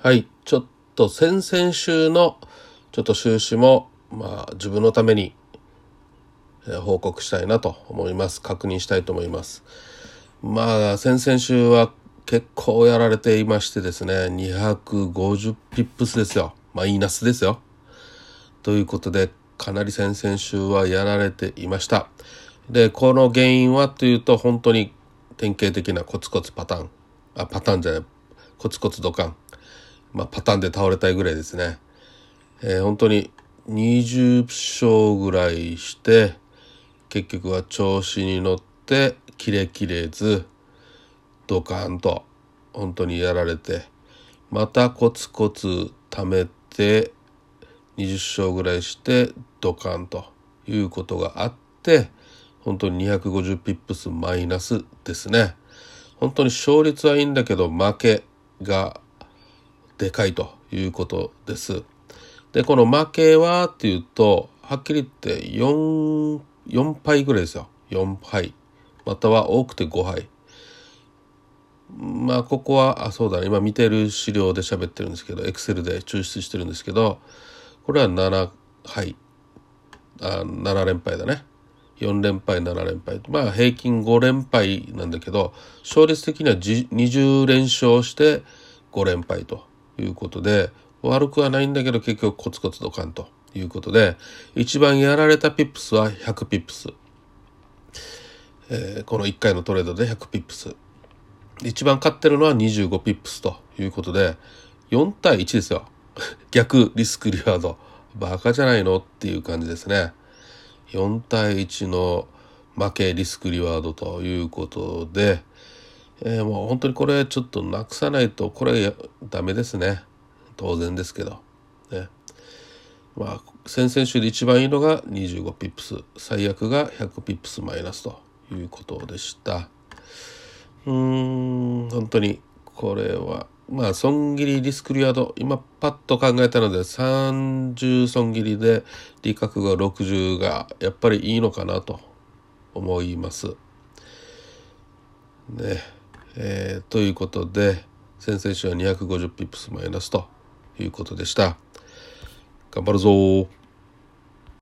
はい、ちょっと先々週のちょっと収支も、まあ自分のために報告したいなと思います。確認したいと思います。まあ先々週は結構やられていましてですね、250ピップスですよ。マイナスですよ。ということで、かなり先々週はやられていました。で、この原因はというと、本当に典型的なコツコツパターン。あ、パターンじゃない。コツコツドカン。まあ、パターンで倒れたいぐらいですね。えー、本当に20勝ぐらいして結局は調子に乗ってキレキレずドカーンと本当にやられてまたコツコツ貯めて20勝ぐらいしてドカンということがあって本当に250ピップスマイナスですね。本当に勝率はいいんだけど負けがでかいということです。で、この負けはっていうと、はっきり言って4、4敗ぐらいですよ。4敗。または多くて5敗。まあ、ここは、あ、そうだね。今見てる資料で喋ってるんですけど、エクセルで抽出してるんですけど、これは7敗。あ7連敗だね。4連敗、7連敗。まあ、平均5連敗なんだけど、勝率的には20連勝して5連敗ということで悪くはないんだけど結局コツコツドカンということで一番やられた pips は100 pips、えー、この1回のトレードで100ピップス。一番勝ってるのは25 pips ということで4対1ですよ。逆リスクリワード。バカじゃないのっていう感じですね。4対1の負けリスクリワードということでえー、もう本当にこれちょっとなくさないとこれダメですね。当然ですけど。ね。まあ先々週で一番いいのが25ピップス。最悪が100ピップスマイナスということでした。うーん本当にこれは。まあ損切りリスクリワード。今パッと考えたので30損切りで利確が60がやっぱりいいのかなと思います。ね。えー、ということで先々週は250ピップスマイナスということでした。頑張るぞ